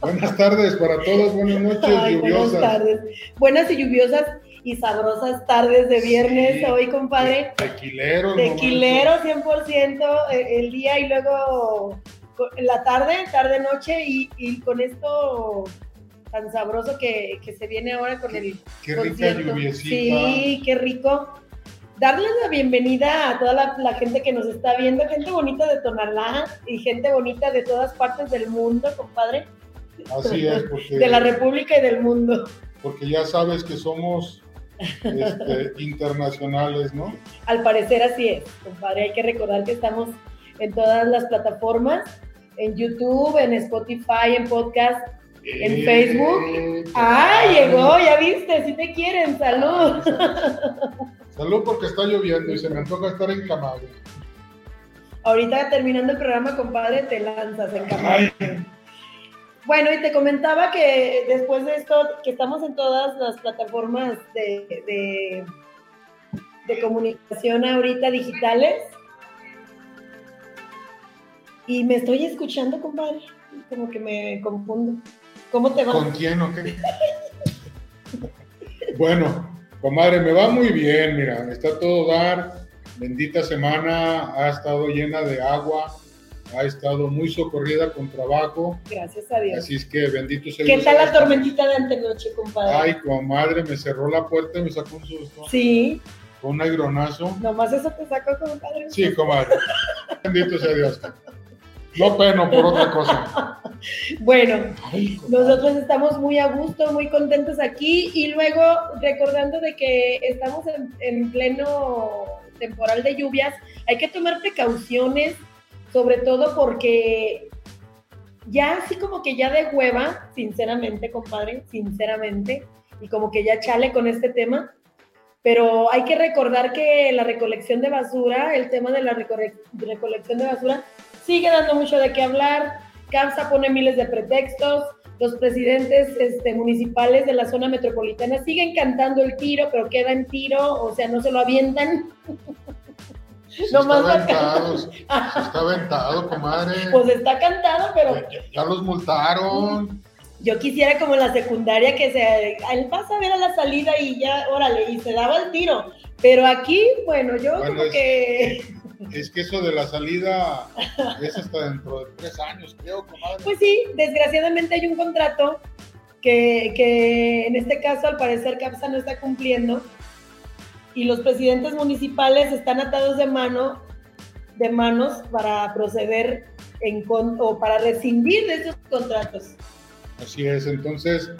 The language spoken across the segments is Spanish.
buenas tardes para todos, buenas noches, lluviosas. Buenas tardes. Buenas y lluviosas y sabrosas tardes de viernes hoy, compadre. Tequilero. Tequilero 100% eh, el día y luego la tarde, tarde-noche y, con esto tan sabroso que, se viene ahora con el Qué rica lluviecita. Sí, qué rico darles la bienvenida a toda la, gente que nos está viendo, gente bonita de Tonalá y gente bonita de todas partes del mundo, compadre. Así es, porque... De la República y del mundo. Porque ya sabes que somos este, internacionales, ¿no? Al parecer así es, compadre. Hay que recordar que estamos en todas las plataformas, en YouTube, en Spotify, en podcast, en eh, Facebook. ¡Ah, llegó! Ya viste, si te quieren, salud. Salud porque está lloviendo y se me antoja estar en Camargo. Ahorita terminando el programa, compadre, te lanzas en Camargo. Bueno, y te comentaba que después de esto, que estamos en todas las plataformas de, de, comunicación ahorita digitales. Y me estoy escuchando, compadre. Como que me confundo. ¿Cómo te va? ¿Con quién o qué? bueno, Comadre, me va muy bien, mira, está todo dar. Bendita semana, ha estado llena de agua, ha estado muy socorrida con trabajo. Gracias a Dios. Así es que bendito sea ¿Qué tal la tormentita de antenoche, compadre? Ay, comadre, me cerró la puerta y me sacó un susto. Sí. Con un agronazo. Nomás eso te sacó, compadre. Sí, comadre. bendito sea Dios. No peno por otra cosa. Bueno, nosotros estamos muy a gusto, muy contentos aquí y luego recordando de que estamos en, pleno temporal de lluvias, hay que tomar precauciones, sobre todo porque ya así como que ya de hueva, sinceramente, compadre, sinceramente, y como que ya chale con este tema, pero hay que recordar que la recolección de basura, el tema de la recolección de basura, sigue dando mucho de qué hablar CAMSA pone miles de pretextos, los presidentes este, municipales de la zona metropolitana siguen cantando el tiro, pero queda en tiro, o sea, no se lo avientan. está aventado, está aventado, comadre. Pues está cantado, pero... Ya, los multaron. Yo quisiera como en la secundaria que se... Él pasa a ver a la salida y ya, órale, y se daba el tiro. Pero aquí, bueno, yo como que es que eso de la salida es hasta dentro de tres años, creo, comadre. Pues sí, desgraciadamente hay un contrato que, en este caso al parecer CAPSA no está cumpliendo y los presidentes municipales están atados de mano de manos para proceder en o para rescindir de esos contratos. Así es, entonces,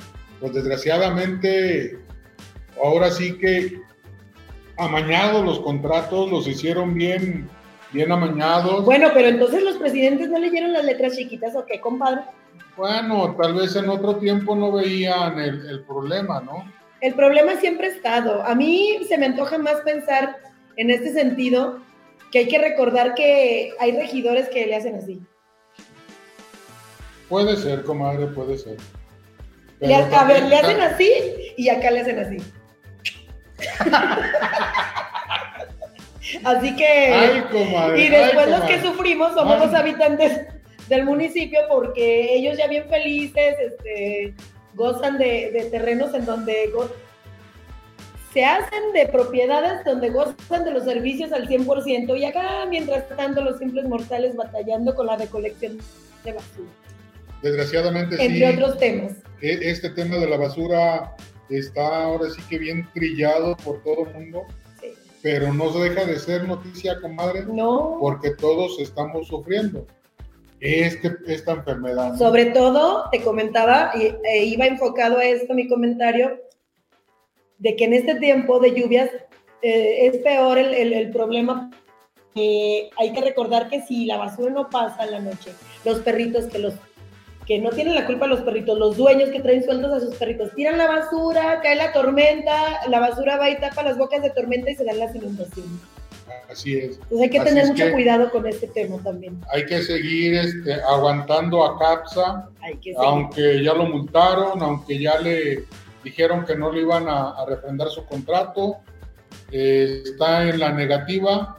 pues desgraciadamente, ahora sí que amañados los contratos, los hicieron bien, bien amañados. Bueno, pero entonces los presidentes no leyeron las letras chiquitas, ¿o qué, compadre? Bueno, tal vez en otro tiempo no veían el, problema, ¿no? El problema siempre ha estado. A mí se me antoja más pensar en este sentido que hay que recordar que hay regidores que le hacen así. Puede ser, comadre, puede ser. a ver, le hacen así y acá le hacen así. Así que. y después los que sufrimos somos los habitantes del municipio porque ellos ya bien felices, este, gozan de, terrenos en donde se hacen de propiedades donde gozan de los servicios al 100% y acá mientras tanto los simples mortales batallando con la recolección de basura. Desgraciadamente Entre otros temas. E, este tema de la basura está ahora sí que bien trillado por todo el mundo, pero no se deja de ser noticia, comadre, no. porque todos estamos sufriendo este, esta enfermedad. Sobre todo, te comentaba, y, e iba enfocado a esto mi comentario, de que en este tiempo de lluvias eh, es peor el, el, el problema. hay que recordar que si la basura no pasa en la noche, los perritos que los que no tienen la culpa los perritos, los dueños que traen sueldos a sus perritos, tiran la basura, cae la tormenta, la basura va y tapa las bocas de tormenta y se dan las inundaciones. Así es. Hay que tener mucho cuidado con este tema también. Hay que seguir este, aguantando a CAPSA, aunque ya lo multaron, aunque ya le dijeron que no le iban a, a refrendar su contrato, eh, está en la negativa,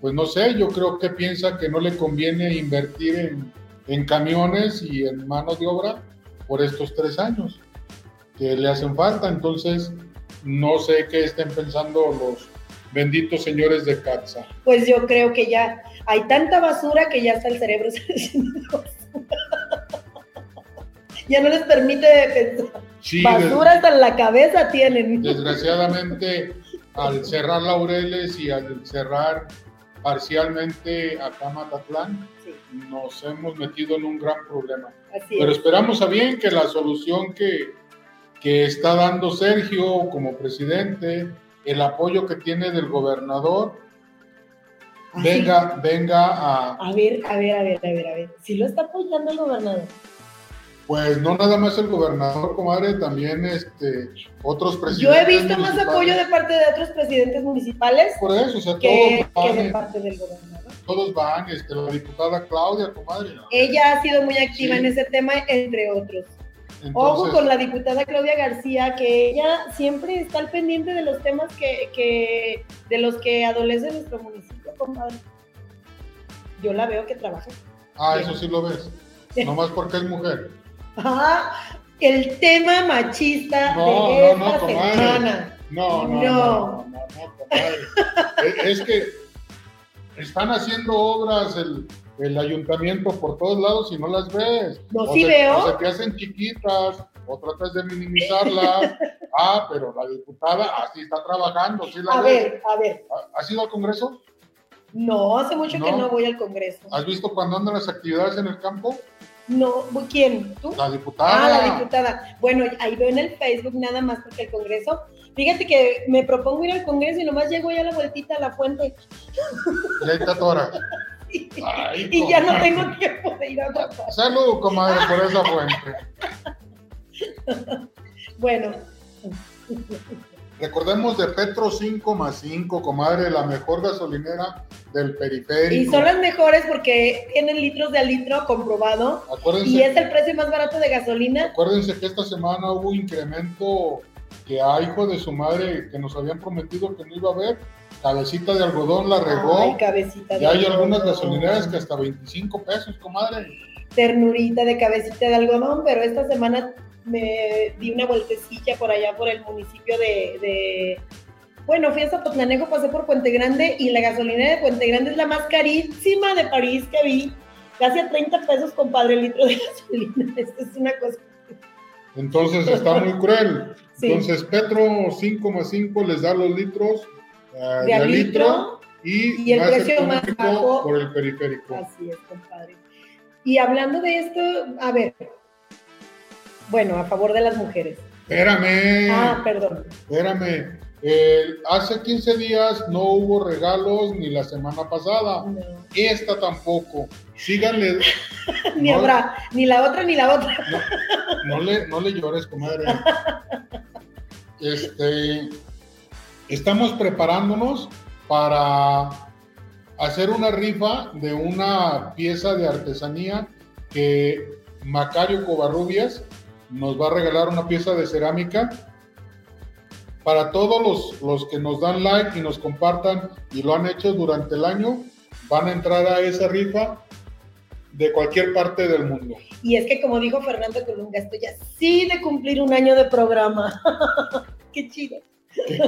pues no sé, yo creo que piensa que no le conviene invertir en, en camiones y en mano de obra por estos tres años que le hacen falta. Entonces, no sé qué estén pensando los benditos señores de Katza. Pues yo creo que ya hay tanta basura que ya hasta el cerebro se ya no les permite pensar. basura hasta en la cabeza tienen. Desgraciadamente, al cerrar Laureles y al cerrar parcialmente acá Matatlán, nos hemos metido en un gran problema. Pero esperamos a bien que la solución que, que está dando Sergio como presidente, el apoyo que tiene del gobernador, ah, venga, venga a... A ver, a ver, a ver, a ver, a ver. Si lo está apoyando el gobernador. Pues no nada más el gobernador, comadre, también este, otros presidentes. Yo he visto más apoyo de parte de otros presidentes municipales. Por eso, o sea, que, todos van, de parte del gobernador. Todos van, este, la diputada Claudia, comadre. Ella ha sido muy activa en ese tema, entre otros. Ojo con la diputada Claudia García, que ella siempre está al pendiente de los temas que, de los que adolece nuestro municipio, compadre. Yo la veo que trabaja. Ah, eso sí lo ves. Nomás porque es mujer. El tema machista de esta semana. No, no, no, no, no, no, es que están haciendo obras el, el ayuntamiento por todos lados y no las ves. No, sí veo. O se te hacen chiquitas o tratas de minimizarlas. ah, pero la diputada así está trabajando. ¿sí la a ver, a ver. ¿Has ido al Congreso? No, hace mucho que no voy al Congreso. ¿Has visto cuando andan las actividades en el campo? No, ¿quién? ¿Tú? La diputada. Ah, la diputada. Bueno, ahí veo en el Facebook nada más porque el Congreso. Fíjate que me propongo ir al Congreso y nomás llego ya a la vueltita a la fuente. Ya está toda y ya no tengo tiempo de ir a otra parte. Salud, comadre, por esa fuente. bueno. Recordemos de Petro 5 más 5, comadre, la mejor gasolinera del periférico. Y son las mejores porque tienen litros de al litro comprobado. y es el precio más barato de gasolina. Acuérdense que esta semana hubo incremento que a hijo de su madre que nos habían prometido que no iba a haber Cabecita de algodón la regó. Ay, cabecita de hay algunas gasolineras que hasta 25 pesos, comadre. Ternurita de cabecita de algodón, pero esta semana me di una vueltecilla por allá por el municipio de, bueno, fui a Zapotlanejo, pasé por Puente Grande y la gasolinera de Puente Grande es la más carísima de París que vi. Casi a 30 pesos, compadre, el litro de gasolina. Esto es una cosa. Entonces está muy cruel. Entonces Petro 5 más 5 les da los litros uh, de, litro, y, el precio más bajo por el periférico. Así es, compadre. Y hablando de esto, a ver, bueno, a favor de las mujeres. Espérame. Ah, perdón. Espérame. Eh, hace 15 días no hubo regalos ni la semana pasada. Esta tampoco. Síganle. ni habrá, ni la otra ni la otra. no, le, no le llores, comadre. Este, Estamos preparándonos para hacer una rifa de una pieza de artesanía que Macario Covarrubias nos va a regalar una pieza de cerámica. Para todos los, los, que nos dan like y nos compartan y lo han hecho durante el año, van a entrar a esa rifa de cualquier parte del mundo. Y es que como dijo Fernando Colunga, estoy así de cumplir un año de programa. Qué chido.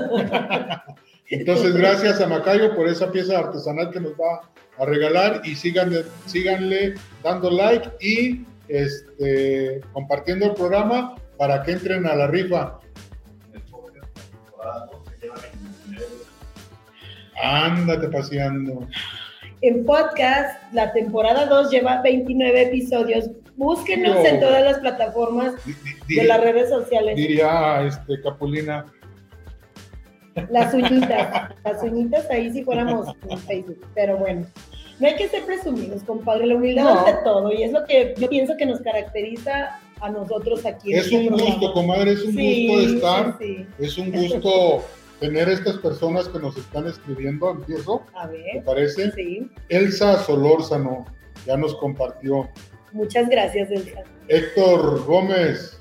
Entonces, gracias a Macayo por esa pieza artesanal que nos va a regalar y síganle, síganle dando like y este, compartiendo el programa para que entren a la rifa. Ándate paseando. En podcast, la temporada 2 lleva 29 episodios. Búsquenos en todas las plataformas de las redes sociales. Diría este, Capulina, las uñitas, las uñitas ahí si fuéramos en Facebook, pero bueno. No hay que ser presumidos, compadre, la humildad ante todo, y es lo que yo pienso que nos caracteriza a nosotros aquí. Es un gusto, comadre, es un gusto estar, es un gusto tener estas personas que nos están escribiendo, empiezo, a ver, ¿te parece? Sí. Elsa Solórzano ya nos compartió. Muchas gracias, Elsa. Héctor Gómez,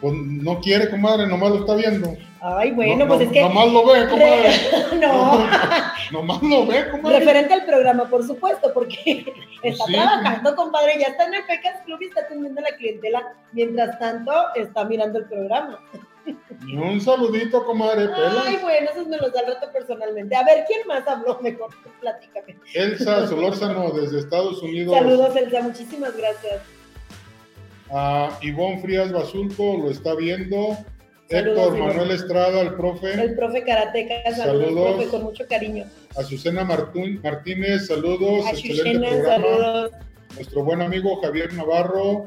pues no quiere, comadre, nomás lo está viendo. Ay, bueno, pues es que. Nomás lo ve, comadre. no. nomás lo ve, comadre. Referente al programa, por supuesto, porque está trabajando, compadre. Ya está en el Pecas Club y está atendiendo a la clientela. Mientras tanto, está mirando el programa. Y un saludito, comadre. Ay, bueno, esos me los da el rato personalmente. A ver, ¿quién más habló? Mejor, platícame. Elsa Solórzano, desde Estados Unidos. Saludos, Elsa. Muchísimas gracias. A Ivonne Frías Basulto lo está viendo. Héctor Manuel Estrada, el profe. El profe Karateca, saludos, saludos. profe, con mucho cariño. Azucena Martínez, saludos. Excelente programa. Saludos. Nuestro buen amigo Javier Navarro.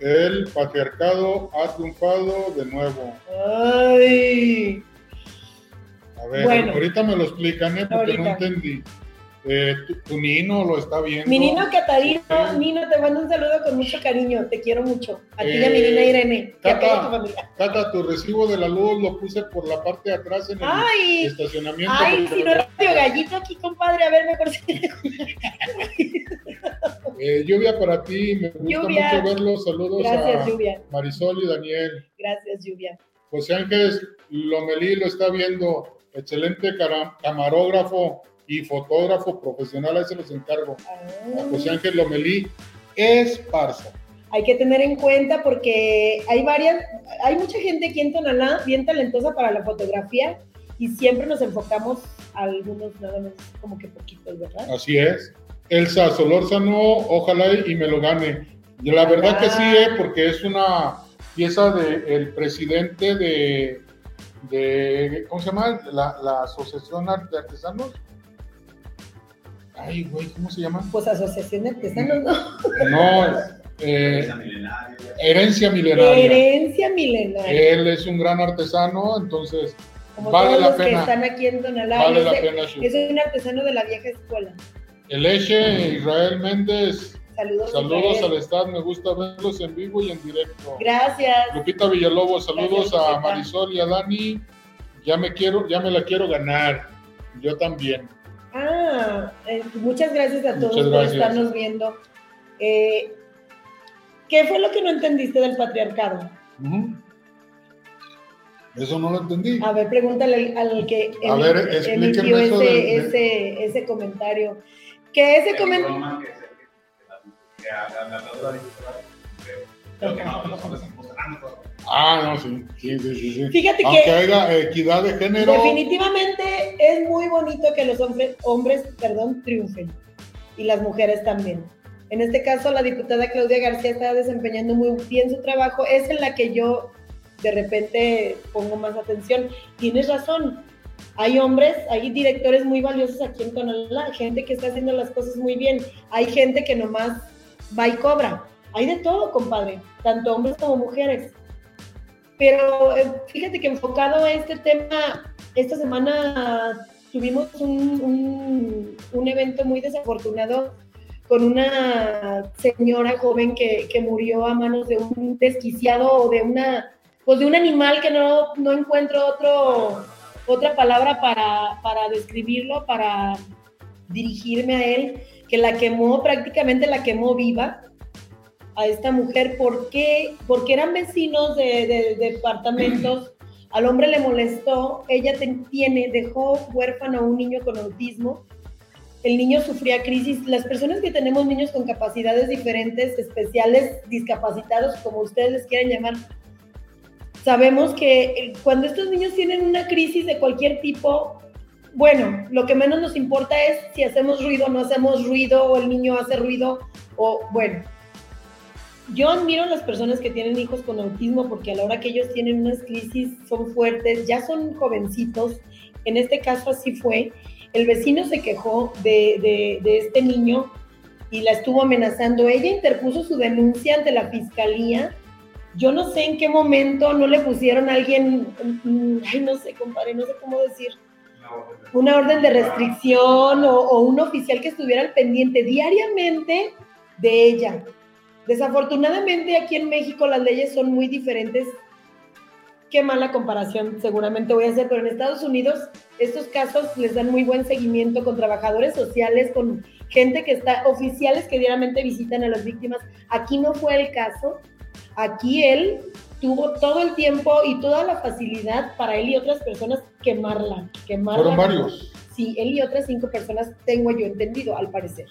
El patriarcado ha triunfado de nuevo. Ay. A ver, ahorita me lo explican, ¿eh? porque no entendí. Eh, tu, Nino lo está viendo. Mi Nino Catarino, Nino, te mando un saludo con mucho cariño, te quiero mucho. A ti y a mi Nina Irene. Cata, tu, tu recibo de la luz lo puse por la parte de atrás en el estacionamiento. Ay, si no radio gallito aquí, compadre, a ver, mejor eh, lluvia para ti, me gusta mucho verlo. Saludos Gracias, a lluvia. Marisol y Daniel. Gracias, Lluvia. José Ángel Lomelí lo está viendo, excelente camarógrafo y fotógrafo profesional, ahí se los encargo. A José Ángel Lomelí Esparza. Hay que tener en cuenta porque hay varias, hay mucha gente aquí en Tonalá bien talentosa para la fotografía y siempre nos enfocamos a algunos nada más como que poquitos, ¿verdad? Así es. Elsa Solórzano, ojalá y me lo gane. Y la verdad que sí, ¿eh? porque es una pieza del presidente de, de, ¿cómo se llama? La, la Asociación de Artesanos Ay, güey, ¿cómo se llama? Pues Asociación de Artesanos, ¿no? No, eh, herencia milenaria. Herencia milenaria. Él es un gran artesano, entonces Como vale todos la los pena. que están aquí en Donalá. Vale la pena. Es un artesano de la vieja escuela. El Eche Israel Méndez. Saludos, saludos al Estado, me gusta verlos en vivo y en directo. Gracias. Lupita Villalobos, saludos a Marisol y a Dani. Ya me quiero, ya me la quiero ganar. Yo también. Ah, eh, muchas gracias a todos por estarnos viendo. Eh, ¿Qué fue lo que no entendiste del patriarcado? Eso no lo entendí. A ver, pregúntale al, que emitió ese, ese, comentario. Que ese comentario... Ah, no, sí, sí, sí, sí. Fíjate Aunque que haya equidad de género. Definitivamente es muy bonito que los hombres, hombres, perdón, triunfen y las mujeres también. En este caso, la diputada Claudia García está desempeñando muy bien su trabajo. Es en la que yo de repente pongo más atención. Tienes razón. Hay hombres, hay directores muy valiosos aquí en Tonalá, gente que está haciendo las cosas muy bien. Hay gente que nomás va y cobra. Hay de todo, compadre, tanto hombres como mujeres. Pero eh, fíjate que enfocado a este tema, esta semana tuvimos un, un, evento muy desafortunado con una señora joven que, que, murió a manos de un desquiciado o de una pues de un animal que no, no encuentro otro, otra palabra para, para describirlo, para dirigirme a él, que la quemó, prácticamente la quemó viva a esta mujer. ¿Por qué? Porque eran vecinos de, departamentos. Al hombre le molestó, ella tiene, dejó huérfano a un niño con autismo. El niño sufría crisis. Las personas que tenemos niños con capacidades diferentes, especiales, discapacitados, como ustedes les quieran llamar, sabemos que cuando estos niños tienen una crisis de cualquier tipo, bueno, lo que menos nos importa es si hacemos ruido o no hacemos ruido, o el niño hace ruido, o bueno, yo admiro a las personas que tienen hijos con autismo porque a la hora que ellos tienen unas crisis son fuertes, ya son jovencitos. En este caso así fue. El vecino se quejó de, este niño y la estuvo amenazando. Ella interpuso su denuncia ante la fiscalía. Yo no sé en qué momento no le pusieron a alguien, mm, ay, no sé, compadre, no sé cómo decir, una orden de restricción o, o un oficial que estuviera al pendiente diariamente de ella Desafortunadamente aquí en México las leyes son muy diferentes. Qué mala comparación seguramente voy a hacer, pero en Estados Unidos estos casos les dan muy buen seguimiento con trabajadores sociales, con gente que está, oficiales que diariamente visitan a las víctimas. Aquí no fue el caso. Aquí él tuvo todo el tiempo y toda la facilidad para él y otras personas quemarla. quemarla. Fueron varios. Sí, él y otras cinco personas tengo yo entendido, al parecer.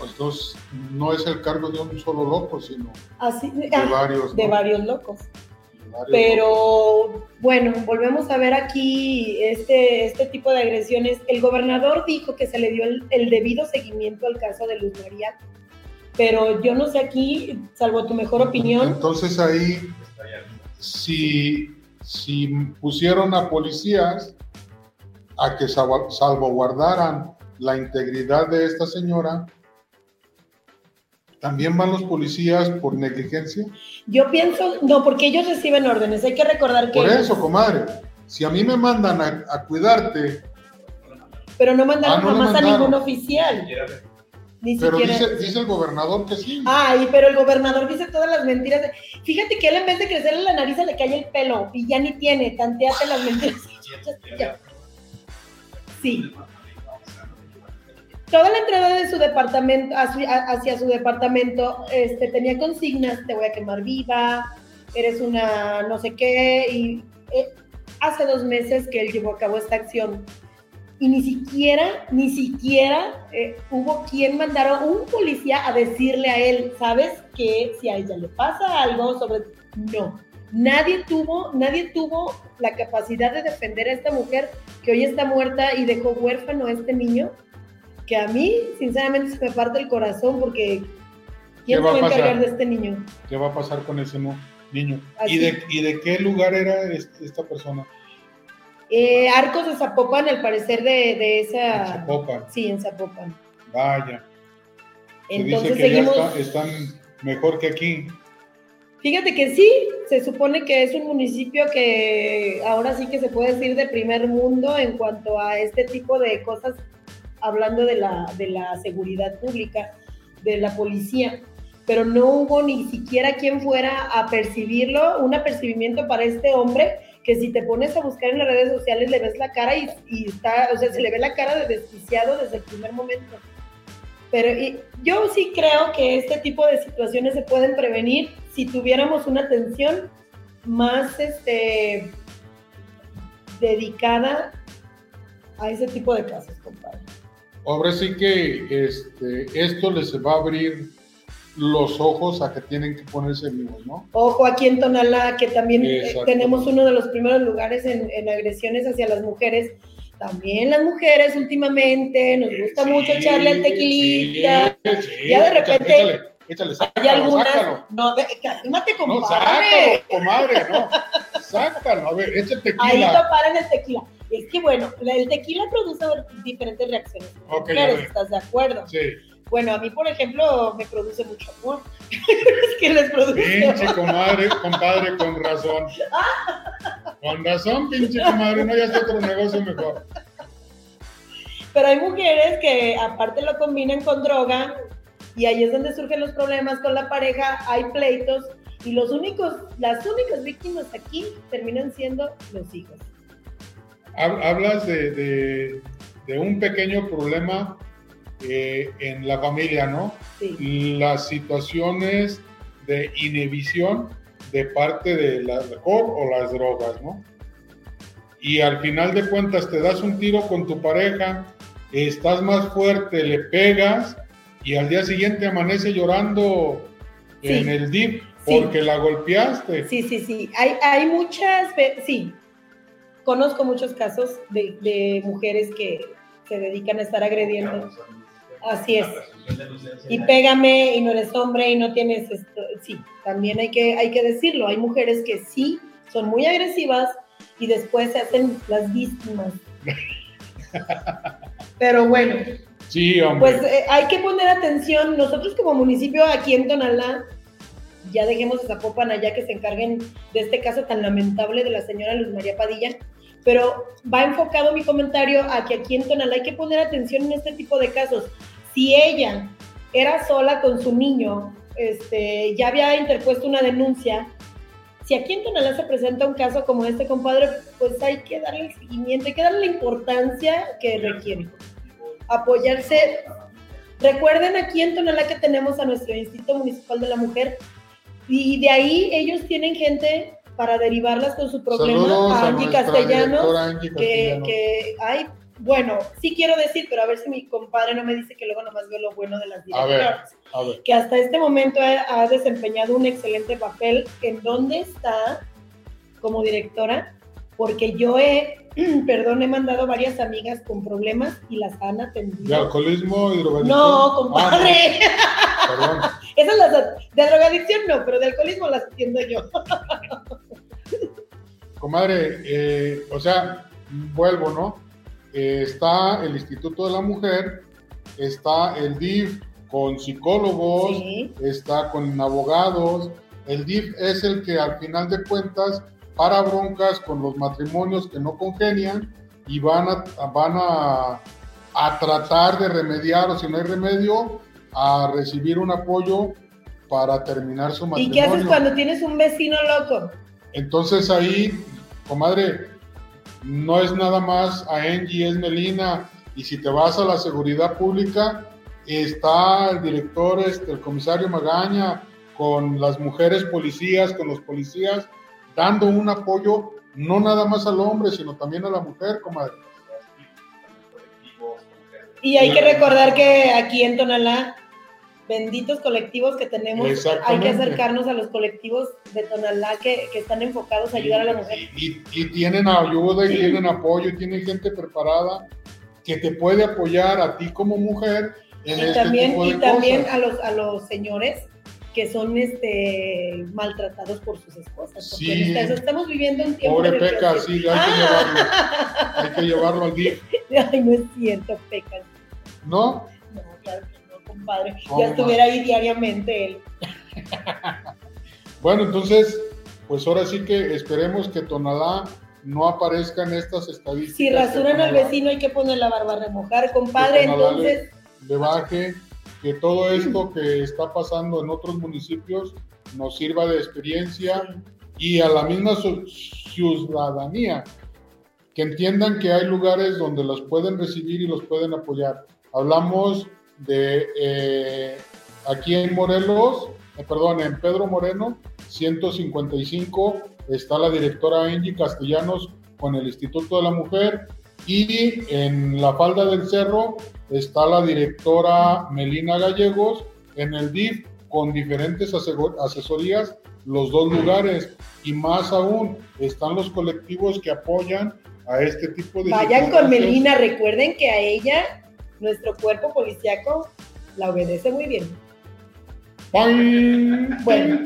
Pues no es el cargo de un solo loco, sino Así, de ah, varios. De ¿no? varios locos. De varios Pero bueno, volvemos a ver aquí este, este tipo de agresiones. El gobernador dijo que se le dio el, el debido seguimiento al caso de Luz María, pero yo no sé aquí, salvo tu mejor opinión, Entonces ahí, si, si pusieron a policías a que salva- salvaguardaran la integridad de esta señora, ¿también van los policías por negligencia? yo pienso, no, porque ellos reciben órdenes. Hay que recordar que. Por eso, comadre, si a mí me mandan a, a cuidarte, Pero no mandaron Ah, no jamás a ningún oficial. Ni pero siquiera. dice, dice el gobernador que sí. Ay, pero el gobernador dice todas las mentiras. de- Fíjate que él en vez de crecerle la nariz se le cae el pelo y ya ni tiene, tanteate las mentiras. Sí. Toda la entrada de su departamento, hacia, hacia su departamento, este, tenía consignas, te voy a quemar viva, eres una no sé qué, y eh, hace dos meses que él llevó a cabo esta acción. Y ni siquiera, ni siquiera eh, hubo quien mandara un policía a decirle a él, sabes que si a ella le pasa algo sobre... No, nadie tuvo, nadie tuvo la capacidad de defender a esta mujer que hoy está muerta y dejó huérfano a este niño, que a mí, sinceramente, se me parte el corazón porque ¿Qué ¿quién se va a encargar de este niño? ¿Qué va a pasar con ese niño? ¿Y de, ¿Y de qué lugar era es- esta persona? Eh, Arcos de Zapopan, al parecer de, de esa... En Zapopan. Sí, en Zapopan. Vaya. Se Entonces dice que seguimos... ya está- están mejor que aquí. Fíjate que sí, se supone que es un municipio que ahora sí que se puede decir de primer mundo en cuanto a este tipo de cosas, hablando de la, de la seguridad pública, de la policía, pero no hubo ni siquiera quien fuera a percibirlo, un apercibimiento para este hombre que si te pones a buscar en las redes sociales le ves la cara y, está, o sea, se le ve la cara de desquiciado desde el primer momento. Pero yo sí creo que este tipo de situaciones se pueden prevenir si tuviéramos una atención más este, dedicada a ese tipo de casos, compadre. Ahora sí que este, esto les va a abrir los ojos a que tienen que ponerse vivos, ¿no? Ojo aquí en Tonalá, que también eh, tenemos uno de los primeros lugares en, en agresiones hacia las mujeres. También las mujeres últimamente nos gusta mucho echarle al tequilita. sí, sí. Ya de Échale, repente Échale, échale, Hay sácalo, algunas. sácalo. No, cálmate, No, compadre. sácalo, comadre, no. Sácalo, a ver, échate Ahí tequila. lo paran el tequila. Es que bueno, el tequila produce diferentes reacciones. en las Ok, a mujeres, ver. ¿Estás de acuerdo? Sí, Bueno, a mí, por ejemplo, me produce mucho amor. es que les produce pinche comadre, compadre, con razón. Con razón, pinche comadre, no, ya está otro negocio mejor. Pero hay mujeres que aparte lo combinan con droga y ahí es donde surgen los problemas con la pareja, hay pleitos y los únicos, las únicas víctimas aquí terminan siendo los hijos. Hab- Hablas de, de- de un pequeño problema eh, en la familia, ¿no? Sí. Las situaciones de inhibición de parte del alcohol o las drogas, ¿no? Y al final de cuentas te das un tiro con tu pareja, estás más fuerte, le pegas y al día siguiente amanece llorando Sí. en el DIP Sí. porque la golpeaste. Sí, sí, sí. Hay, hay muchas, sí, conozco muchos casos de, de mujeres que se dedican a estar agrediendo. Así es. Y pégame y no eres hombre y no tienes esto. Sí, también hay que, hay que decirlo. Hay mujeres que sí son muy agresivas y después se hacen las víctimas. Pero bueno, Sí, hombre. pues eh, hay que poner atención. Nosotros como municipio aquí en Tonalá, ya dejemos a Zapopan allá que se encarguen de este caso tan lamentable de la señora Luz María Padilla, pero va enfocado mi comentario a que aquí en Tonalá hay que poner atención en este tipo de casos. Si ella era sola con su niño, este, ya había interpuesto una denuncia, si aquí en Tonalá se presenta un caso como este, compadre, pues hay que darle el seguimiento, hay que darle la importancia que requiere apoyarse. Recuerden aquí en Tonalá que tenemos a nuestro Instituto Municipal de la Mujer. Y de ahí ellos tienen gente para derivarlas con su problema a Angie Castellanos, que, que hay bueno, sí quiero decir, pero a ver si mi compadre no me dice que luego nomás veo lo bueno de las directoras. Que hasta este momento ha, desempeñado un excelente papel. ¿En dónde está como directora? Porque yo he, perdón, he mandado varias amigas con problemas y las han atendido. ¿De alcoholismo y? No, compadre. Ah, perdón. Esas las, de drogadicción no, pero de alcoholismo las atiendo yo. Comadre, eh, o sea, vuelvo, ¿no? Eh, está el Instituto de la Mujer, está el DIF con psicólogos, está con abogados. El DIF es el que al final de cuentas para broncas con los matrimonios que no congenian y van a, van a, a tratar de remediar o si no hay remedio, a recibir un apoyo para terminar su matrimonio. ¿Y qué haces cuando tienes un vecino loco? Entonces ahí, comadre, no es nada más a Angie, es Melina. Y si te vas a la seguridad pública, está el director, este, el comisario Magaña, con las mujeres policías, con los policías, dando un apoyo no nada más al hombre, sino también a la mujer, comadre. Y hay que recordar que aquí en Tonalá benditos colectivos que tenemos. Hay que acercarnos a los colectivos de Tonalá que, que están enfocados a ayudar a la mujer. Y, y, tienen ayuda y tienen apoyo, y tienen gente preparada que te puede apoyar a ti como mujer. En y este también, y también a los, a los señores que son este maltratados por sus esposas. Sí. estamos viviendo un tiempo. Pobre Peca, sí, hay que llevarlo. Hay que llevarlo al día. Ay, no es cierto, Peca. ¿No? Compadre. ya estuviera ahí diariamente él. bueno, entonces, pues ahora sí que esperemos que Tonalá no aparezca en estas estadísticas. Si rasuran al vecino hay que poner la barba a remojar, compadre, entonces... Le, baje, que todo esto que está pasando en otros municipios nos sirva de experiencia y a la misma ciudadanía, que entiendan que hay lugares donde los pueden recibir y los pueden apoyar. Hablamos de eh, aquí en Morelos, eh, perdón, en Pedro Moreno, 155, está la directora Angie Castellanos con el Instituto de la Mujer y en la falda del cerro está la directora Melina Gallegos en el DIF con diferentes asesorías los dos lugares. Y más aún están los colectivos que apoyan a este tipo de vayan con Melina recuerden que a ella nuestro cuerpo policíaco la obedece muy bien. Bueno.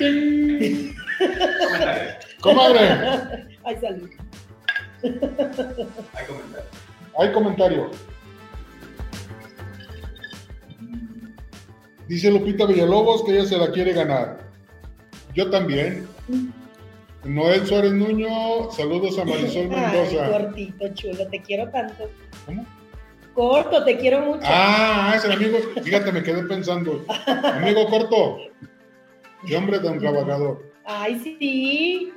Comadre. Hay salud. Hay comentario. Hay comentario. Dice Lupita Villalobos que ella se la quiere ganar. Yo también. Noel Suárez Nuño, saludos a Marisol Mendoza. Ay, cortito, chulo, te quiero tanto. ¿Cómo? Corto, te quiero mucho. Ah, es el amigo. Fíjate, me quedé pensando. Amigo corto. Qué hombre tan trabajador. Ay, sí.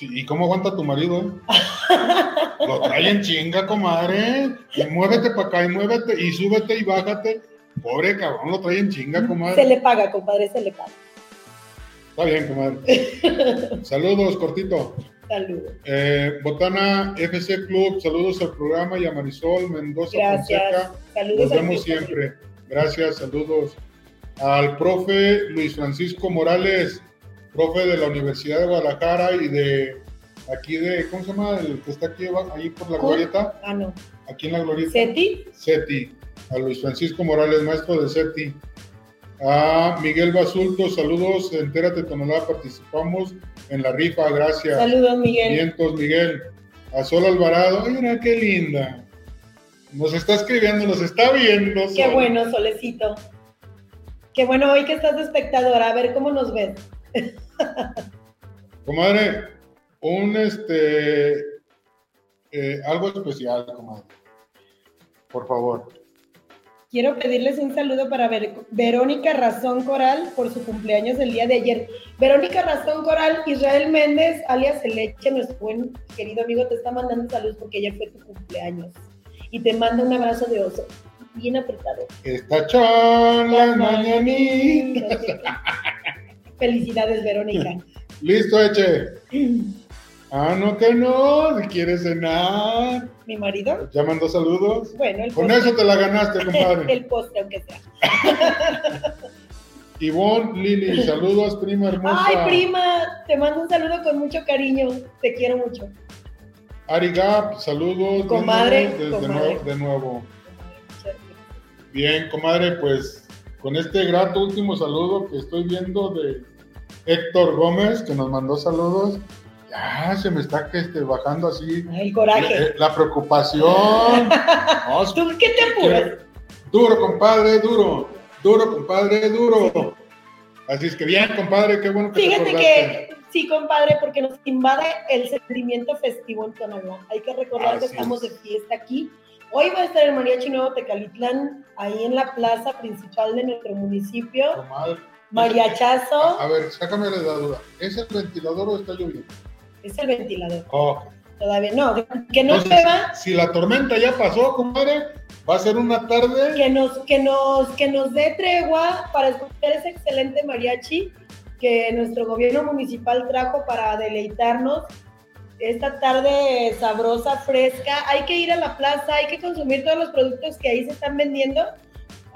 ¿Y cómo aguanta tu marido? Lo trae en chinga, comadre. Y muévete para acá y muévete y súbete y bájate. Pobre cabrón, lo trae en chinga, comadre. Se le paga, compadre, se le paga. Está bien, comadre. Saludos, cortito. Saludos. Eh, Botana FC Club, saludos al programa y a Marisol Mendoza Gracias. Saludos Nos vemos siempre. Gracias, saludos. Al profe Luis Francisco Morales, profe de la Universidad de Guadalajara y de aquí de, ¿cómo se llama? El que está aquí ahí por la glorieta. Ah, no. Aquí en la glorieta. ¿Seti? Seti. A Luis Francisco Morales, maestro de Seti. A Miguel Basulto, saludos, entérate Tonalá, participamos en la rifa, gracias. Saludos, Miguel. Vientos, Miguel. A Sol Alvarado, ay, mira qué linda. Nos está escribiendo, nos está viendo. Qué bueno, Solecito. Qué bueno, hoy que estás de espectadora, a ver cómo nos ves. comadre, un este, eh, algo especial, comadre. Por favor. Quiero pedirles un saludo para Verónica Razón Coral por su cumpleaños el día de ayer. Verónica Razón Coral, Israel Méndez, alias Eleche, nuestro buen querido amigo, te está mandando saludos porque ayer fue tu cumpleaños. Y te manda un abrazo de oso, bien apretado. Esta charla mañanita. Felicidades, Verónica. Listo, Eche. Ah, no que no, si quieres cenar. ¿Mi marido? ¿Ya mandó saludos? Bueno, el Con eso te la ganaste, compadre. el postre, aunque sea. Ivonne, Lili, saludos, prima hermosa. Ay, prima, te mando un saludo con mucho cariño. Te quiero mucho. Ari Gap, saludos. Comadre, de, nuevo, comadre. de nuevo. Bien, comadre, pues con este grato último saludo que estoy viendo de Héctor Gómez, que nos mandó saludos. Ya se me está este, bajando así El coraje. eh, la preocupación. No, ¿Tú qué te apuras? Duro, compadre, duro. Duro, compadre, duro. Así es que bien, compadre, qué bueno que te Fíjate que sí, compadre, porque nos invade el sentimiento festivo en Tonalá. Hay que recordar que estamos es. de fiesta aquí. Hoy va a estar el Mariachi Nuevo Tecalitlán, ahí en la plaza principal de nuestro municipio. Comadre. Mariachazo A ver, sácame la duda. ¿Es el ventilador o está lloviendo? Es el ventilador. Ok. Todavía no, que no Entonces, llueva, Si la tormenta ya pasó, compadre, va a ser una tarde. que nos, que nos, que nos dé tregua para escuchar ese excelente mariachi que nuestro gobierno municipal trajo para deleitarnos esta tarde sabrosa, fresca. Hay que ir a la plaza, hay que consumir todos los productos que ahí se están vendiendo.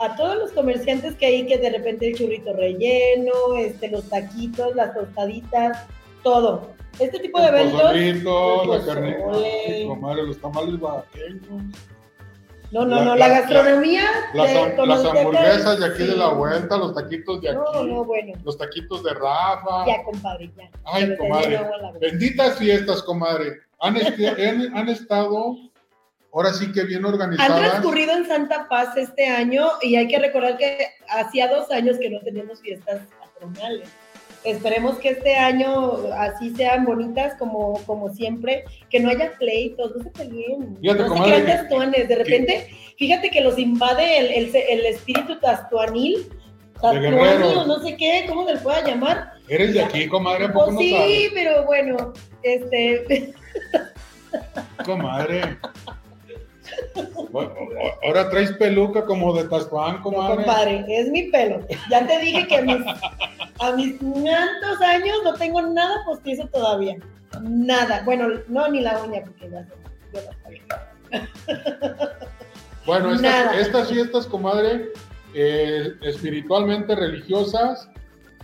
A todos los comerciantes que hay, que de repente el churrito relleno, este, los taquitos, las tostaditas, todo. Este tipo de eventos. pozolito, el la carne. comadre, los tamales oaxaqueños. No, no, La- no, la, la- gastronomía. Las, de hamburguesas de aquí de la vuelta, los taquitos de aquí. No, no, bueno. Los taquitos de Rafa. Ya, compadre, ya. Ay, me comadre. Benditas fiestas, comadre. Han, este- han, han estado, ahora sí que bien Han organizadas. transcurrido en Santa Paz este año y hay que recordar que hacía dos años que no teníamos fiestas patronales. Esperemos que este año así sean bonitas como, como siempre, que no haya pleitos, no se peleen, Fíjate, no se crean tastuanes. De repente, fíjate que los invade el, el, el espíritu tastuanil, tastuanil, no sé qué, ¿cómo se le pueda llamar? Eres de aquí, comadre, ¿a poco Pues no sí, sabes? pero bueno, este, Comadre. Bueno, Ahora traes peluca como de Tascuán, No, comadre. compadre, es mi pelo. Ya te dije que a mis, a mis tantos años no tengo nada postizo todavía. Nada. Bueno, no, ni la uña, porque ya. Bueno, estas fiestas, comadre, eh, espiritualmente religiosas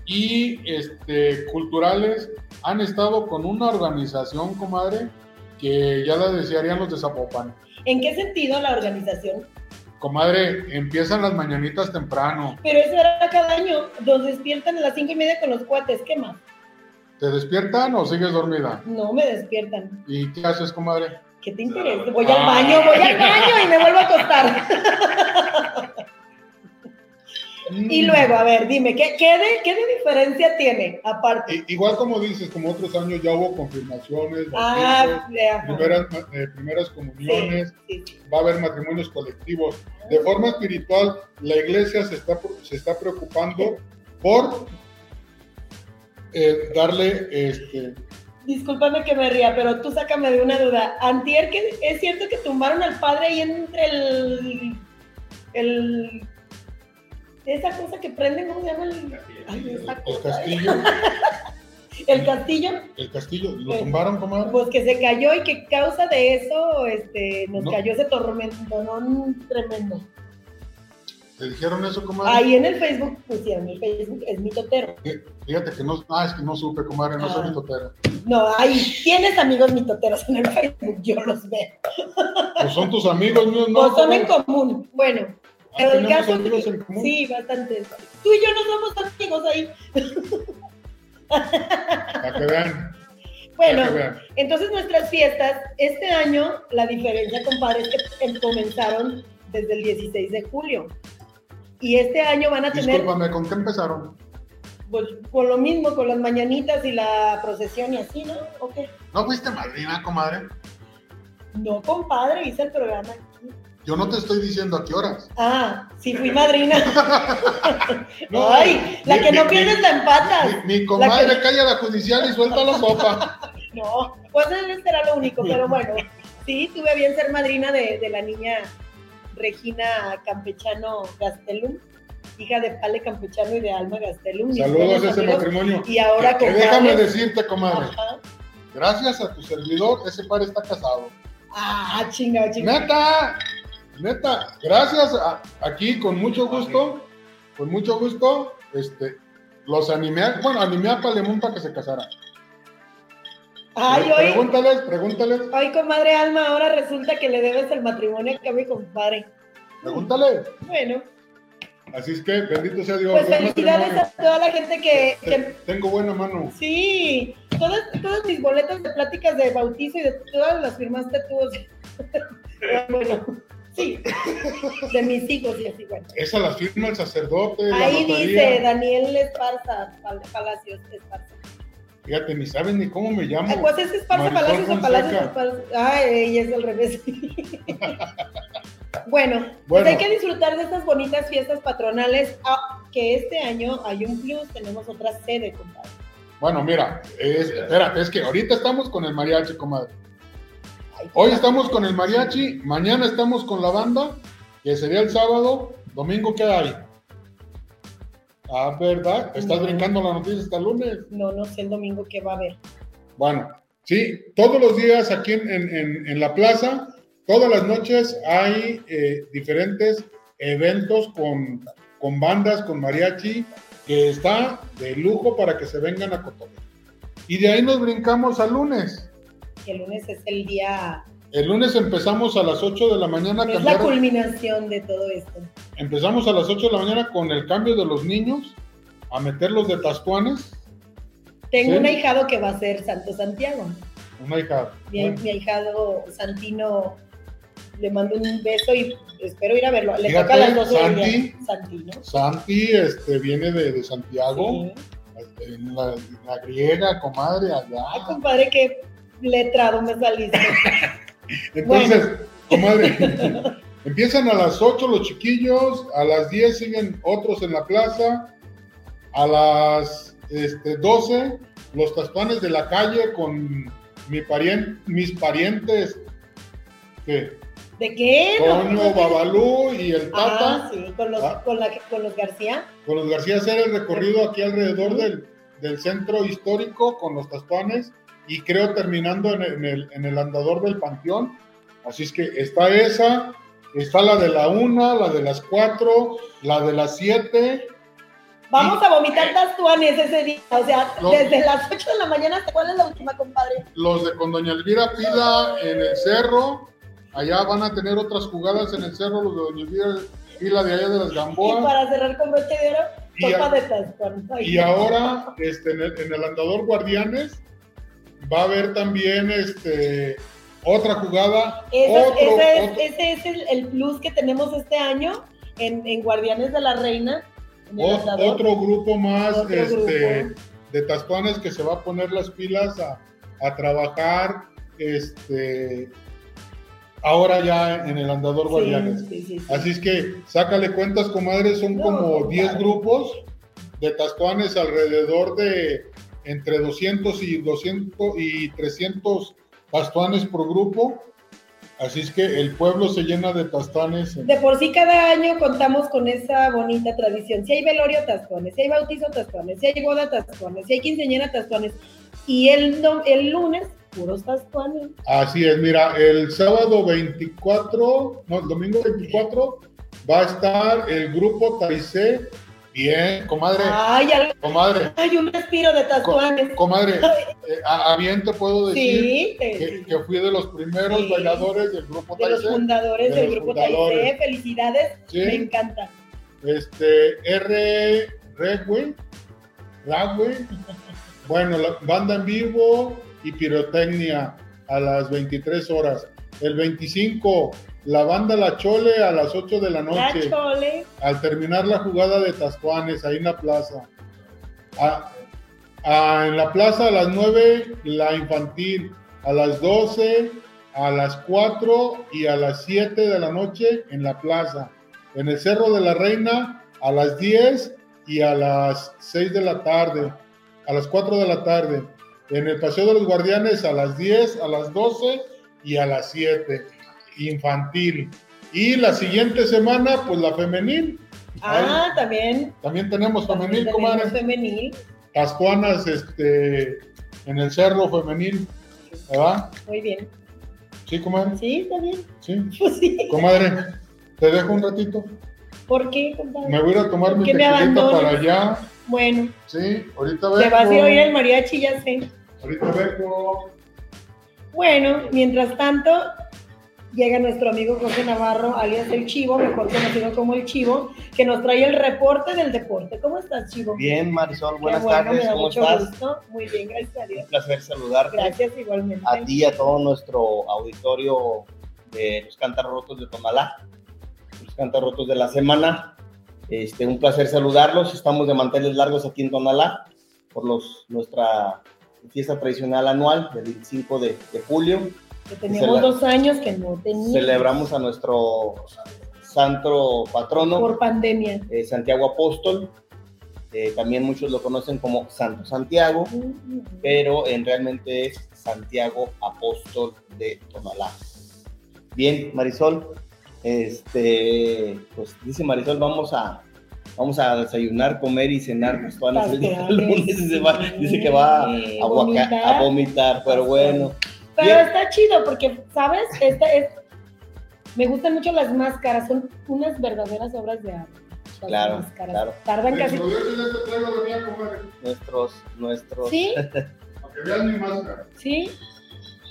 y este, culturales han estado con una organización, comadre, que ya la desearían los de Zapopan. ¿En qué sentido la organización? Comadre, empiezan las mañanitas temprano. Pero eso era cada año. Nos despiertan a las cinco y media con los cuates. ¿Qué más? ¿Te despiertan o sigues dormida? No me despiertan. ¿Y qué haces, comadre? ¿Qué te interesa? Voy al baño, voy al baño y me vuelvo a acostar. Y Mm. luego, a ver, dime, ¿qué, qué, de, qué de diferencia tiene aparte? Igual como dices, como otros años ya hubo confirmaciones, Ah, bautizos, primeras, eh, primeras comuniones, Sí, sí. va a haber matrimonios colectivos. De forma espiritual, la iglesia se está, se está preocupando por eh, darle, este, Discúlpame que me ría, pero tú sácame de una duda. Antier, ¿es cierto que tumbaron al padre ahí entre el... el esa cosa que prende, ¿cómo se llama? El, ay, esa el cosa, castillo, el castillo, el castillo, ¿lo Eh, tumbaron, comadre? pues que se cayó y que causa de eso este, nos No. cayó ese tormentón tremendo. ¿Te dijeron eso, comadre? Ahí en el Facebook pusieron, el Facebook es mi totero. Eh, Fíjate que no, ah, es que no supe, comadre, no soy Ah. mi totero. No, ahí tienes amigos mitoteros en el Facebook, yo los veo. Pues son tus amigos míos, ¿no? Pues son en común. Bueno, pero el caso amigos en común. Sí, bastantes. Tú y yo no somos amigos ahí. Para que vean, Bueno, que vean. entonces nuestras fiestas, este año, la diferencia, compadre, es que em- comenzaron desde el 16 de julio. Y este año van a tener, Discúlpame, ¿con qué empezaron? pues, con lo mismo, con las mañanitas y la procesión y así, ¿no? ¿O qué? ¿No fuiste madrina, comadre? No, compadre, hice el programa. Yo no te estoy diciendo a qué horas. Ah, sí fui madrina. No, Ay, la mi- que no mi- pierdes la empatas. Mi, mi comadre que- calla la judicial y suelta la sopa. No, pues ese será lo único, pero bueno, sí, tuve bien ser madrina de, de la niña Regina Campechano Gastelum. hija de Pale Campechano y de Alma Gastelum. Saludos a ese matrimonio. Y ahora que, déjame decirte, comadre. Gracias a tu servidor, ese par está casado. Ah, chinga, chinga. Neta, neta, gracias aquí con mucho gusto, con mucho gusto, este, los animé, bueno, animé a Palemón para que se casara. Ay, hoy, pregúntales, pregúntales. Ay, comadre Alma, ahora resulta que le debes el matrimonio a mi compadre. Pregúntale. Bueno. Así es que bendito sea Dios. Pues felicidades a toda la gente que, Tengo buena mano. Sí, todas, todas mis boletas de pláticas de bautizo y de todas las firmaste tú. bueno, sí, de mis hijos y así, bueno. Esa la firma el sacerdote. Ahí dice Daniel Esparza, Palacios Esparza. Fíjate, ni saben ni cómo me llamo. pues es Esparza Palacios o Palacios Esparza. Ay, es al revés. bueno, pues hay que disfrutar de estas bonitas fiestas patronales. Ah, que este año hay un plus, tenemos otra sede, compadre. Bueno, mira, es, espera, es que ahorita estamos con el mariachi, comadre. Hoy estamos con el mariachi, mañana estamos con la banda, que sería el sábado, domingo, ¿qué hay? Ah, ¿verdad? ¿Estás brincando la noticia hasta el lunes? No, no sé el domingo qué va a haber. Bueno, sí, todos los días aquí en, la plaza, todas las noches hay eh, diferentes eventos con, con, bandas, con mariachi, que está de lujo para que se vengan a Cotonou. Y de ahí nos brincamos al lunes. El lunes es el día el lunes empezamos a las 8 de la mañana. Es la culminación de todo esto. Empezamos a las 8 de la mañana con el cambio de los niños, a meterlos de tastuanes. Tengo un ahijado que va a ser Santo Santiago. Un ahijado. Mi, ahijado Santino le mando un beso y espero ir a verlo. Le toca a las 12 Santi, Santi, Santi este, viene de, Santiago. En la, la, griega, comadre, allá. Ay, compadre, qué letrado me saliste. Entonces, comadre, empiezan a las 8 los chiquillos, a las 10 siguen otros en la plaza, a las este, 12 los taspanes de la calle con mi pariente, mis parientes. ¿Qué? ¿De qué? Toño, Babalú y el Tata. Ah, sí, con los, ah. con, la, con los García. Con los García hacer el recorrido aquí alrededor del, del centro histórico con los taspanes y creo terminando en el, en el, andador del Panteón. Así es que está esa, está la de la una, la de las cuatro, la de las siete. Vamos a vomitar tastuanes ese día, o sea, desde las 8 de la mañana hasta cuál es la última, compadre. Los de con Doña Elvira Pila en el cerro, allá van a tener otras jugadas en el cerro, los de Doña Elvira Pila de allá de las Gamboas. Y para cerrar con broche de oro, copa de tastuanes. Y ahora, este, en el, en el andador Guardianes, va a haber también este, otra jugada. ese, es, el, plus que tenemos este año en, Guardianes de la Reina. otro grupo más este, de tascones que se va a poner las pilas a, trabajar este, ahora ya en el andador Guardianes. Así es que sácale cuentas, comadre, son como 10 grupos de tascones alrededor de entre 200 y 200 y 300 tastuanes por grupo. Así es que el pueblo se llena de tastuanes. De por sí cada año contamos con esa bonita tradición. Si hay velorio, tastuanes. Si hay bautizo, tastuanes. Si hay boda, tastuanes. Si hay quinceañera, tastuanes. Y el, el lunes, puros tastuanes. Así es, mira, el sábado 24, no, el domingo 24 va a estar el grupo Taizé Bien, comadre. Ay, comadre. Ay, un respiro de tatuajes. comadre, eh, a, bien te puedo decir que, fui de los primeros bailadores del grupo De los fundadores del grupo Taizé. Felicidades, me encanta. Este, R. Redway, Bueno, la banda en vivo y pirotecnia a las 23 horas. El 25 la banda La Chole a las 8 de la noche. La Chole. Al terminar la jugada de Tascuanes, ahí en la plaza. en la plaza a las 9, la infantil. A las 12, a las 4 y a las 7 de la noche en la plaza. En el Cerro de la Reina a las 10 y a las 6 de la tarde. A las 4 de la tarde. En el Paseo de los Guardianes a las 10, a las 12 y a las 7 infantil. Y la siguiente semana, pues la femenil. Ah, también. También tenemos femenil, comadre. femenil. Pascuanas, este, en el cerro femenil, ¿verdad? Muy bien. Sí, comadre. Sí, está bien. Sí. Pues sí. Comadre, te dejo un ratito. ¿Por qué, compadre? Me voy a tomar mi tequilita para allá. Bueno, Sí, ahorita vengo. te vas a ir a oír el mariachi, ya sé. Ahorita vengo. Bueno, mientras tanto, llega nuestro amigo Jorge Navarro, alias El Chivo, mejor conocido como El Chivo, que nos trae el reporte del deporte. ¿Cómo estás, Chivo? Bien, Marisol, buenas bueno, tardes, me da ¿cómo mucho estás? gusto. Muy bien, gracias a Dios. Un placer saludarte. Gracias igualmente. A ti y a todo nuestro auditorio de los Cantarrotos de Tonalá, los Cantarrotos de la semana. Este, un placer saludarlos. Estamos de manteles largos aquí en Tonalá por los, nuestra fiesta tradicional anual del 25 de, de julio. Que teníamos Cele- dos años que no teníamos Celebramos a nuestro santo patrono, por pandemia. eh, Santiago Apóstol. Eh, también muchos lo conocen como Santo Santiago. pero en realmente es Santiago Apóstol de Tonalá. Bien, Marisol, este, pues dice Marisol, vamos a, vamos a desayunar, comer y cenar pues, todas las lunes y se va- dice que va a, Sí, a vomitar, pero bueno. Pero Bien. está chido porque, ¿sabes? Esta es, me gustan mucho las máscaras, son unas verdaderas obras de arte. Las Claro, máscaras. claro. Tardan casi. Pero yo te traigo la mía, comadre, Nuestros, nuestros, Sí, que veas mi máscara. sí.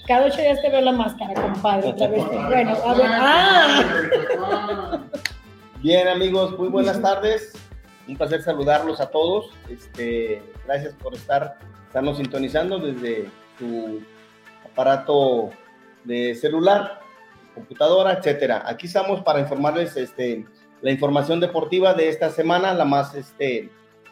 Cada ocho días te veo la máscara, compadre. Otra vez. Bueno, a ver. ¡Ah! Ah. Bien, amigos, muy buenas tardes. Un placer saludarlos a todos. Este, gracias por estar, estarnos sintonizando desde su aparato de celular, computadora, etcétera. Aquí estamos para informarles este, la información deportiva de esta semana, la más este,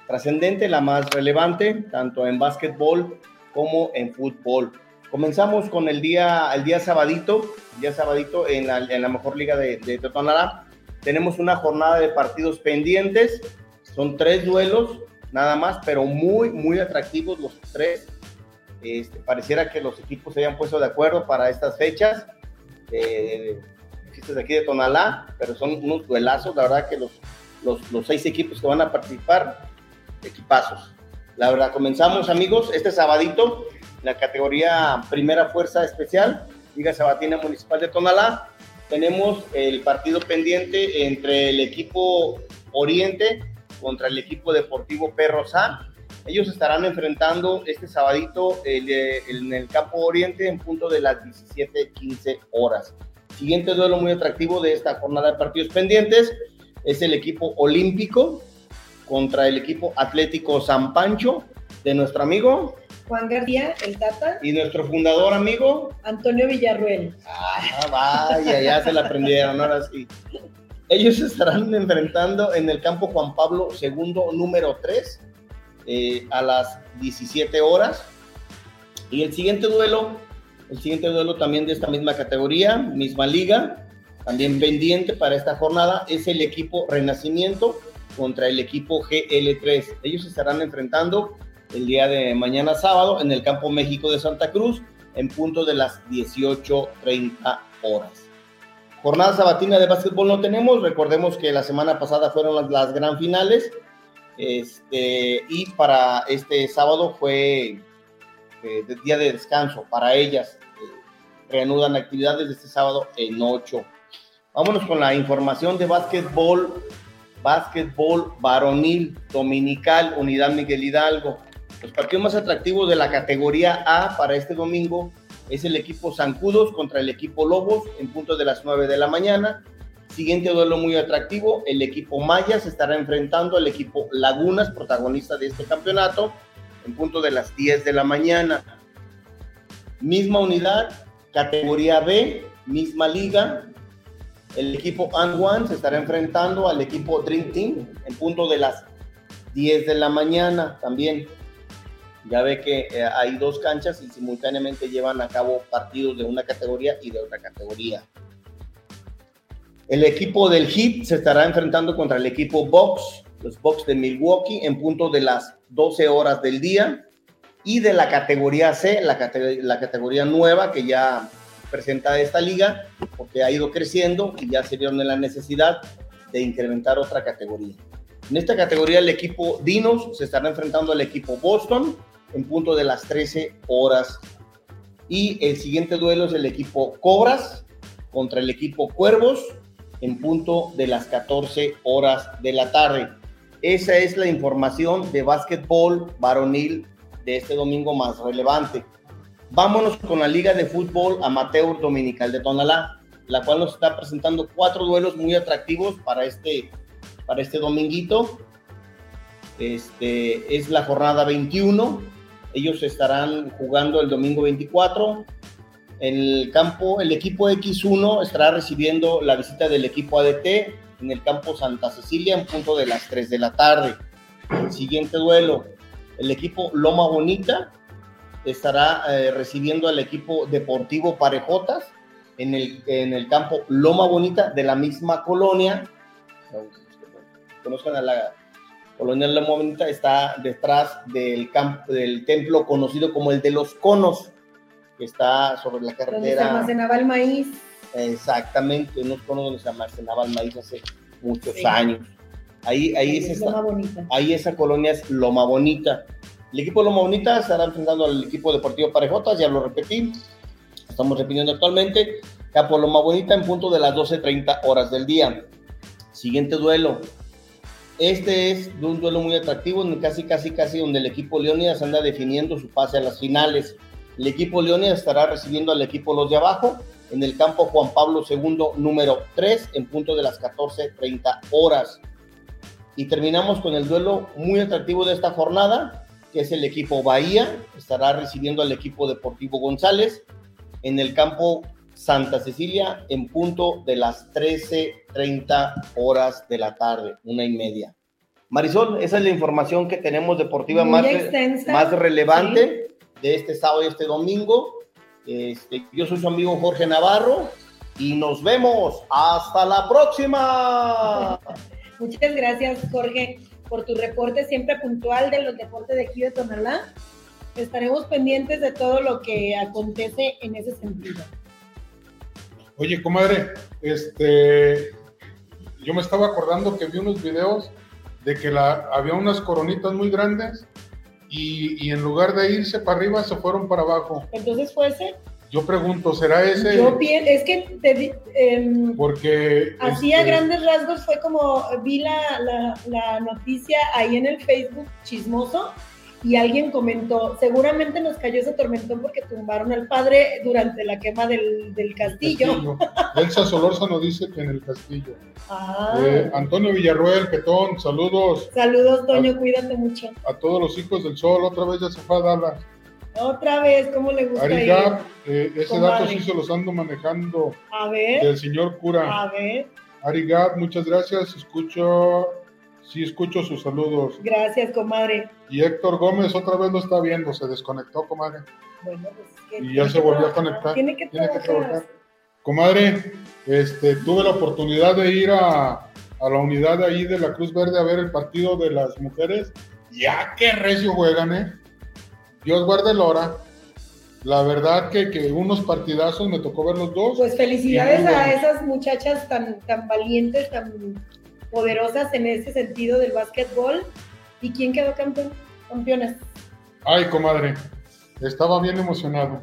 trascendente, la más relevante, tanto en básquetbol como en fútbol. Comenzamos con el día, el día sabadito, día sabadito en la, mejor liga de, de Totonalá. Tenemos una jornada de partidos pendientes, son tres duelos nada más, pero muy, muy atractivos los tres. Este, pareciera que los equipos se hayan puesto de acuerdo para estas fechas. Eh, aquí de Tonalá, pero son unos duelazos, la verdad que los, los, los seis equipos que van a participar, equipazos. La verdad, comenzamos amigos, este sabadito, la categoría Primera Fuerza Especial, Liga Sabatina Municipal de Tonalá, tenemos el partido pendiente entre el equipo Oriente contra el equipo Deportivo Perros A. Ellos estarán enfrentando este sabadito el, eh, en el campo Oriente en punto de las 17:15 horas. Siguiente duelo muy atractivo de esta jornada de partidos pendientes es el equipo Olímpico contra el equipo Atlético San Pancho de nuestro amigo Juan García, el Tata, y nuestro fundador amigo Antonio Villarruel. Ah, vaya, ya se la aprendieron, ahora sí. Ellos estarán enfrentando en el campo Juan Pablo II, número 3, eh, a las 17 horas. Y el siguiente duelo, el siguiente duelo también de esta misma categoría, misma liga, también pendiente para esta jornada, es el equipo Renacimiento contra el equipo GL3. Ellos se estarán enfrentando el día de mañana sábado en el campo México de Santa Cruz en punto de las 18.30 horas. Jornada sabatina de básquetbol no tenemos, recordemos que la semana pasada fueron las, las gran finales, este, y para este sábado fue eh, día de descanso para ellas. eh, reanudan actividades este sábado en 8. Vámonos con la información de básquetbol, básquetbol varonil dominical, Unidad Miguel Hidalgo. Los partidos más atractivos de la categoría A para este domingo es el equipo Zancudos contra el equipo Lobos en punto de las 9 de la mañana. Siguiente duelo muy atractivo, el equipo Maya se estará enfrentando al equipo Lagunas, protagonista de este campeonato, en punto de las 10 de la mañana. Misma unidad, categoría B, misma liga. El equipo And One se estará enfrentando al equipo Dream Team en punto de las 10 de la mañana también. Ya ve que eh, hay dos canchas y simultáneamente llevan a cabo partidos de una categoría y de otra categoría. El equipo del Heat se estará enfrentando contra el equipo Box, los Bucks de Milwaukee, en punto de las 12 horas del día. Y de la categoría C, la categoría nueva que ya presenta esta liga, porque ha ido creciendo y ya se vieron en la necesidad de incrementar otra categoría. En esta categoría el equipo Dinos se estará enfrentando al equipo Boston en punto de las 13 horas. Y el siguiente duelo es el equipo Cobras contra el equipo Cuervos en punto de las 14 horas de la tarde. Esa es la información de básquetbol varonil de este domingo más relevante. Vámonos con la Liga de Fútbol Amateur Dominical de Tonalá, la cual nos está presentando cuatro duelos muy atractivos para este, para este dominguito. Este es la jornada 21. Ellos estarán jugando el domingo 24. En el campo, el equipo X1 estará recibiendo la visita del equipo ADT en el campo Santa Cecilia en punto de las 3 de la tarde. El siguiente duelo, el equipo Loma Bonita estará eh, recibiendo al equipo Deportivo Parejotas en el, en el campo Loma Bonita de la misma colonia. Conozcan a la colonia Loma Bonita, está detrás del, campo, del templo conocido como el de los conos, que está sobre la carretera. Donde se almacenaba el maíz. Exactamente, unos conos donde se almacenaba el maíz hace muchos años. Ahí, ahí, es, esta, ahí esa colonia es Loma Bonita. El equipo Loma Bonita estará enfrentando al equipo Deportivo Parejotas, ya lo repetí, estamos repitiendo actualmente. Capo Loma Bonita en punto de las 12.30 horas del día. Siguiente duelo. Este es un duelo muy atractivo, casi, casi, casi donde el equipo Leónidas anda definiendo su pase a las finales. El equipo Leónidas estará recibiendo al equipo Los de Abajo en el campo Juan Pablo II número 3 en punto de las 14.30 horas. Y terminamos con el duelo muy atractivo de esta jornada, que es el equipo Bahía, estará recibiendo al equipo Deportivo González en el campo Santa Cecilia en punto de las 13.30 horas de la tarde, una y media. Marisol, esa es la información que tenemos deportiva más, más relevante de este sábado y este domingo. Este, yo soy su amigo Jorge Navarro y nos vemos. Hasta la próxima. Muchas gracias, Jorge por tu reporte siempre puntual de los deportes de aquí de Tonalá. Estaremos pendientes de todo lo que acontece en ese sentido. Oye, comadre, este, yo me estaba acordando que vi unos videos de que la, había unas coronitas muy grandes y, y, en lugar de irse para arriba se fueron para abajo. Entonces fue ese. Yo pregunto, ¿será ese? Yo pienso, es que te, eh, porque así a este, grandes rasgos fue como vi la, la, la, noticia ahí en el Facebook chismoso y alguien comentó, seguramente nos cayó ese tormentón porque tumbaron al padre durante la quema del, del castillo. Elsa Solórzano dice que en el castillo. Ah. Eh, Antonio Villarruel, Petón, saludos. Saludos, Toño, cuídate mucho. A todos los hijos del sol, otra vez ya se fue a Dallas. Otra vez, ¿cómo le gusta? Ari Gap, eh, ese dato sí se los ando manejando. A ver. Del señor cura. A ver. Ari Gap, muchas gracias. Escucho, sí escucho sus saludos. Gracias, comadre. Y Héctor Gómez otra vez lo está viendo, se desconectó, comadre. Bueno, pues que Y ya se volvió a conectar. Tiene que, tiene que trabajar. Comadre, este, tuve la oportunidad de ir a, a la unidad de ahí de la Cruz Verde a ver el partido de las mujeres. Ya qué recio juegan, ¿eh? Dios guarde el hora. La verdad que, que, unos partidazos me tocó ver los dos. Pues felicidades a esas muchachas tan, tan valientes, tan poderosas en ese sentido del básquetbol. ¿Y quién quedó campeón? Campeones. Ay, comadre, estaba bien emocionado.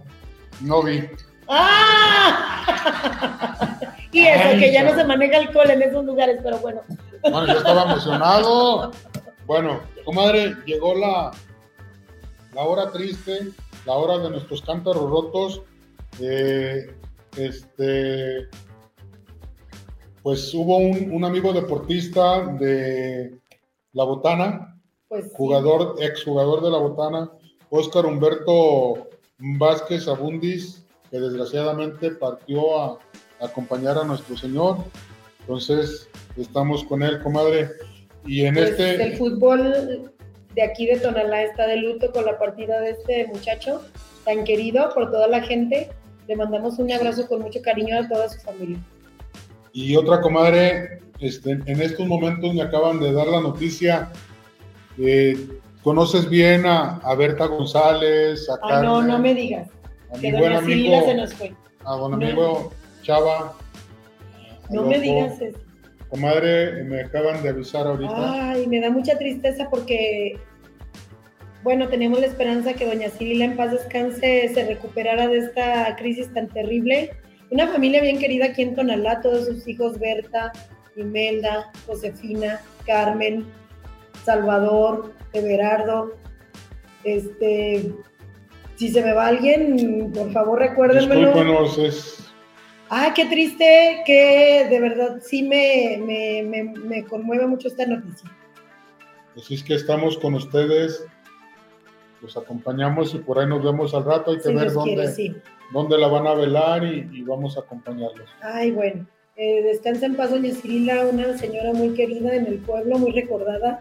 No vi. ¡Ah! y eso, que ya no se maneja alcohol en esos lugares, pero bueno. Bueno, yo estaba emocionado. Bueno, comadre, llegó la, la hora triste, la hora de nuestros cántaros rotos. Eh, este, pues hubo un, amigo deportista de La Botana, pues, jugador, ex jugador de La Botana, Óscar Humberto Vázquez Abundis, que desgraciadamente partió a, a acompañar a nuestro Señor. Entonces, estamos con él, comadre. Y en pues, este. El fútbol de aquí de Tonalá está de luto con la partida de este muchacho tan querido por toda la gente. Le mandamos un abrazo con mucho cariño a toda su familia. Y otra comadre, este, en estos momentos me acaban de dar la noticia. Eh, ¿Conoces bien a, Berta González? A ah, no, no me digas. A mi buen amigo, se nos fue. A buen amigo Chava. No me digas eso. Comadre, me acaban de avisar ahorita. Ay, me da mucha tristeza porque, bueno, teníamos la esperanza que doña Cirila en paz descanse se recuperara de esta crisis tan terrible. Una familia bien querida aquí en Tonalá, todos sus hijos, Berta, Imelda, Josefina, Carmen, Salvador, Everardo. Este, si se me va alguien, por favor recuérdenmelo. Ah, qué triste, que de verdad sí me, me, conmueve mucho esta noticia. Así es que estamos con ustedes, los acompañamos y por ahí nos vemos al rato. Hay que ver dónde, dónde la van a velar y, vamos a acompañarlos. Ay, bueno. Eh, descansa en paz, doña Cirila, una señora muy querida en el pueblo, muy recordada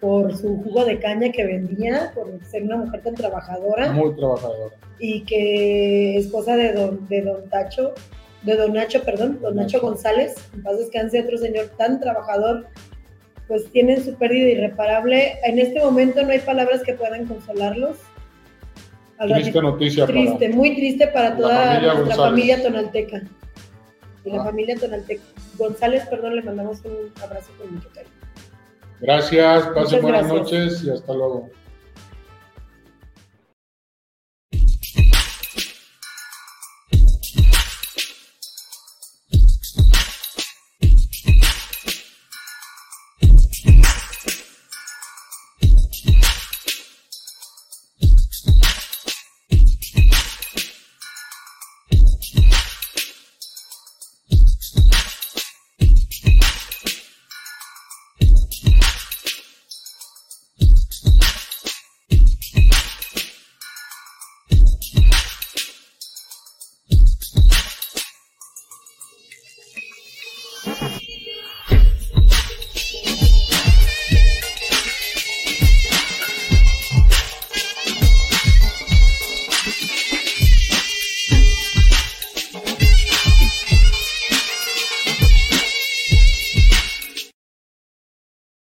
por su jugo de caña que vendía, por ser una mujer tan trabajadora. Muy trabajadora. Y que esposa de don, de don Tacho, de Don Nacho, perdón, Don Nacho González, en paz descanse, otro señor tan trabajador, pues tienen su pérdida irreparable. En este momento no hay palabras que puedan consolarlos. Triste noticia. Triste, muy triste para toda la nuestra familia tonalteca. Y la ah. familia tonalteca. González, perdón, le mandamos un abrazo con mucho cariño. Gracias, pasen buenas noches y hasta luego.